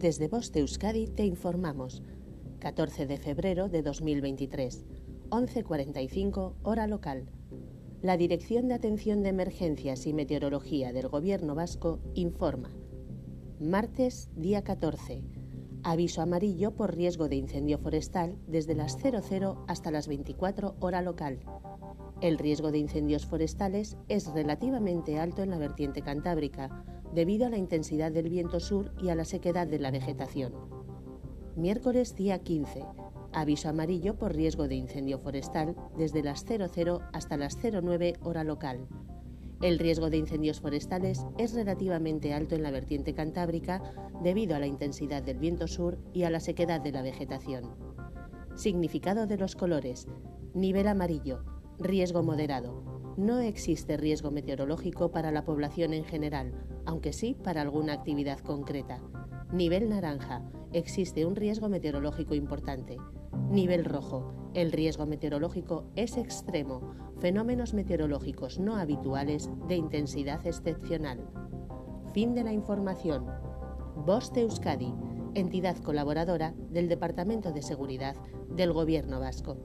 Desde Voz de Euskadi te informamos. 14 de febrero de 2023, 11.45 hora local. La Dirección de Atención de Emergencias y Meteorología del Gobierno Vasco informa. Martes, día 14. Aviso amarillo por riesgo de incendio forestal desde las 00 hasta las 24 hora local. El riesgo de incendios forestales es relativamente alto en la vertiente cantábrica, debido a la intensidad del viento sur y a la sequedad de la vegetación. Miércoles día 15. Aviso amarillo por riesgo de incendio forestal desde las 00 hasta las 09 hora local. El riesgo de incendios forestales es relativamente alto en la vertiente cantábrica debido a la intensidad del viento sur y a la sequedad de la vegetación. Significado de los colores. Nivel amarillo Riesgo moderado. No existe riesgo meteorológico para la población en general, aunque sí para alguna actividad concreta. Nivel naranja. Existe un riesgo meteorológico importante. Nivel rojo. El riesgo meteorológico es extremo. Fenómenos meteorológicos no habituales de intensidad excepcional. Fin de la información. Voz de Euskadi, entidad colaboradora del Departamento de Seguridad del Gobierno Vasco.